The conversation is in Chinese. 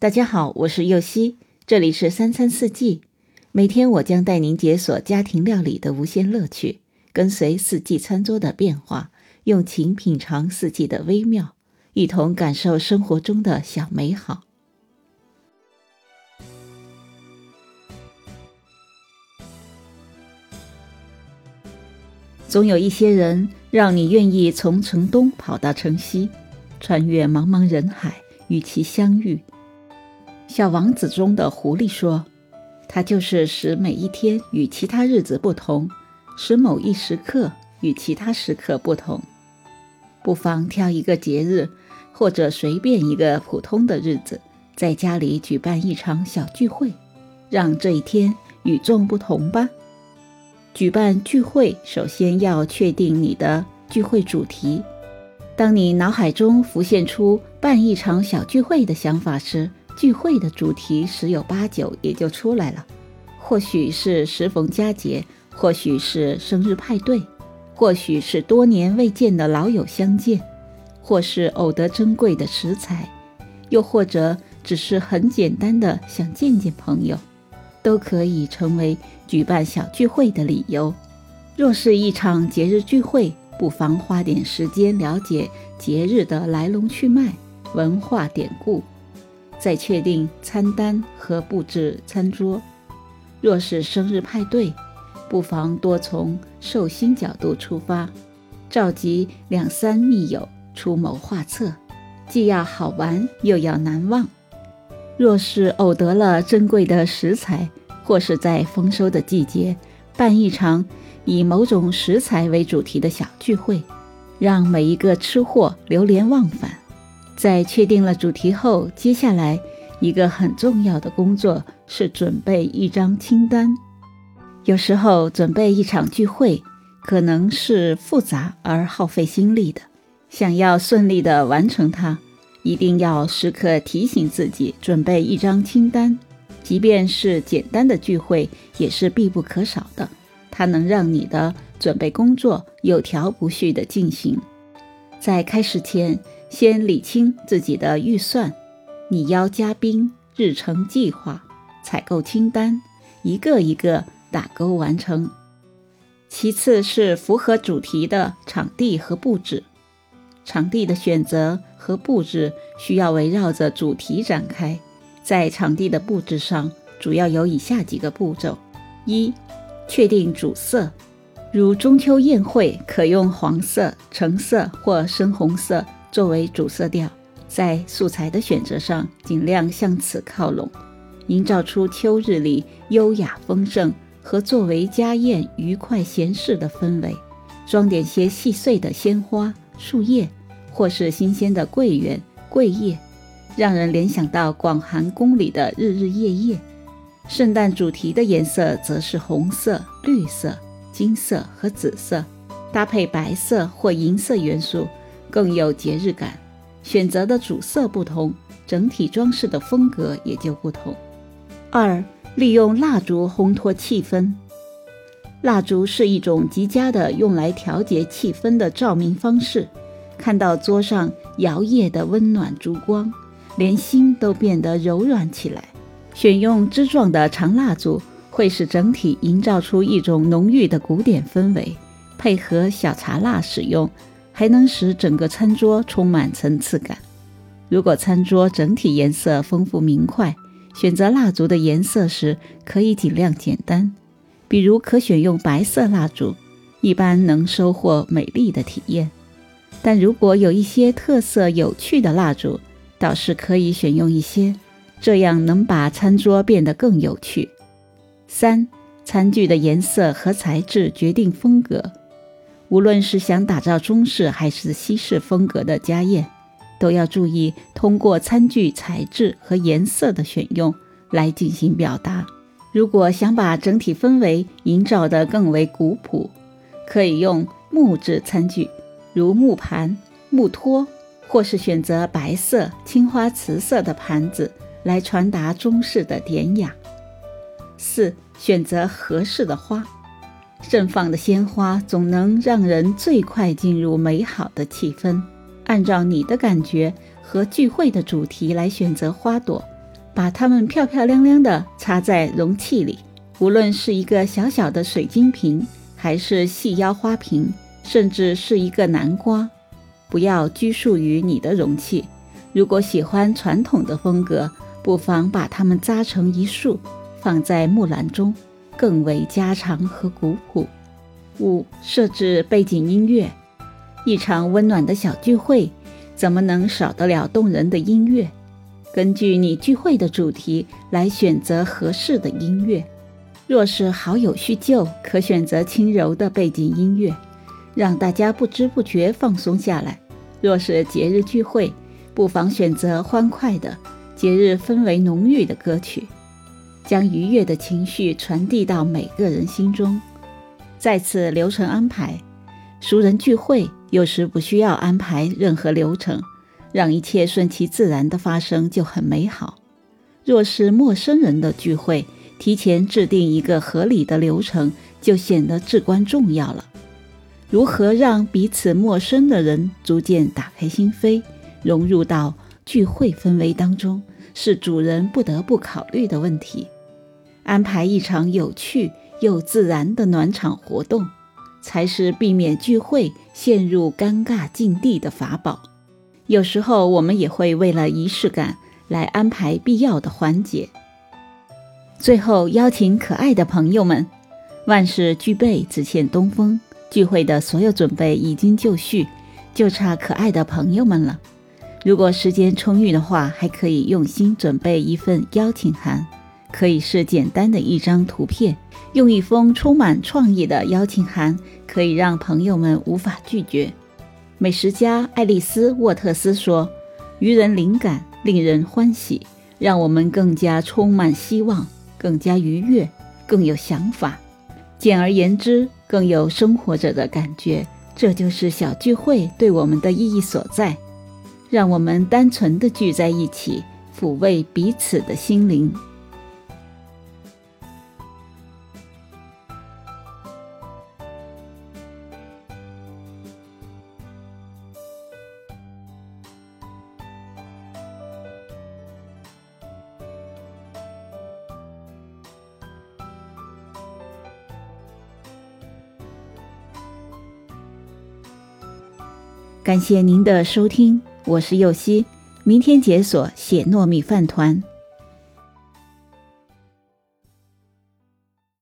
大家好，我是右希，这里是三餐四季。每天我将带您解锁家庭料理的无限乐趣，跟随四季餐桌的变化，用情品尝四季的微妙，一同感受生活中的小美好。总有一些人，让你愿意从城东跑到城西，穿越茫茫人海，与其相遇。小王子中的狐狸说：“它就是使每一天与其他日子不同，使某一时刻与其他时刻不同。不妨挑一个节日，或者随便一个普通的日子，在家里举办一场小聚会，让这一天与众不同吧。举办聚会，首先要确定你的聚会主题。当你脑海中浮现出办一场小聚会的想法时，聚会的主题十有八九也就出来了，或许是时逢佳节，或许是生日派对，或许是多年未见的老友相见，或是偶得珍贵的食材，又或者只是很简单的想见见朋友，都可以成为举办小聚会的理由。若是一场节日聚会，不妨花点时间了解节日的来龙去脉、文化典故。再确定餐单和布置餐桌。若是生日派对，不妨多从寿星角度出发，召集两三密友出谋划策，既要好玩又要难忘。若是偶得了珍贵的食材，或是在丰收的季节，办一场以某种食材为主题的小聚会，让每一个吃货流连忘返。在确定了主题后，接下来一个很重要的工作是准备一张清单。有时候准备一场聚会可能是复杂而耗费心力的，想要顺利的完成它，一定要时刻提醒自己准备一张清单。即便是简单的聚会，也是必不可少的。它能让你的准备工作有条不紊地进行。在开始前。先理清自己的预算，拟邀嘉宾、日程计划、采购清单，一个一个打勾完成。其次是符合主题的场地和布置，场地的选择和布置需要围绕着主题展开。在场地的布置上，主要有以下几个步骤：一、确定主色，如中秋宴会可用黄色、橙色或深红色。作为主色调，在素材的选择上尽量向此靠拢，营造出秋日里优雅丰盛和作为家宴愉快闲适的氛围。装点些细碎的鲜花、树叶，或是新鲜的桂圆、桂叶，让人联想到广寒宫里的日日夜夜。圣诞主题的颜色则是红色、绿色、金色和紫色，搭配白色或银色元素。更有节日感，选择的主色不同，整体装饰的风格也就不同。二、利用蜡烛烘托气氛。蜡烛是一种极佳的用来调节气氛的照明方式。看到桌上摇曳的温暖烛光，连心都变得柔软起来。选用枝状的长蜡烛，会使整体营造出一种浓郁的古典氛围。配合小茶蜡使用。还能使整个餐桌充满层次感。如果餐桌整体颜色丰富明快，选择蜡烛的颜色时可以尽量简单，比如可选用白色蜡烛，一般能收获美丽的体验。但如果有一些特色有趣的蜡烛，倒是可以选用一些，这样能把餐桌变得更有趣。三、餐具的颜色和材质决定风格。无论是想打造中式还是西式风格的家宴，都要注意通过餐具材质和颜色的选用来进行表达。如果想把整体氛围营造得更为古朴，可以用木质餐具，如木盘、木托，或是选择白色、青花瓷色的盘子来传达中式的典雅。四、选择合适的花。盛放的鲜花总能让人最快进入美好的气氛。按照你的感觉和聚会的主题来选择花朵，把它们漂漂亮亮的插在容器里，无论是一个小小的水晶瓶，还是细腰花瓶，甚至是一个南瓜，不要拘束于你的容器。如果喜欢传统的风格，不妨把它们扎成一束，放在木兰中，更为家常和古朴。五、设置背景音乐。一场温暖的小聚会，怎么能少得了动人的音乐？根据你聚会的主题来选择合适的音乐。若是好友叙旧，可选择轻柔的背景音乐，让大家不知不觉放松下来。若是节日聚会，不妨选择欢快的、节日氛围浓郁的歌曲，将愉悦的情绪传递到每个人心中。再次流程安排，熟人聚会。有时不需要安排任何流程，让一切顺其自然的发生就很美好。若是陌生人的聚会，提前制定一个合理的流程就显得至关重要了。如何让彼此陌生的人逐渐打开心扉，融入到聚会氛围当中，是主人不得不考虑的问题。安排一场有趣又自然的暖场活动。才是避免聚会陷入尴尬境地的法宝。有时候我们也会为了仪式感来安排必要的环节。最后邀请可爱的朋友们，万事俱备，只欠东风。聚会的所有准备已经就绪，就差可爱的朋友们了。如果时间充裕的话，还可以用心准备一份邀请函。可以是简单的一张图片，用一封充满创意的邀请函，可以让朋友们无法拒绝。美食家爱丽丝·沃特斯说：“愚人灵感令人欢喜，让我们更加充满希望，更加愉悦，更有想法。简而言之，更有生活者的感觉。这就是小聚会对我们的意义所在。让我们单纯的聚在一起，抚慰彼此的心灵。”感谢您的收听，我是右希，明天解锁写糯米饭团。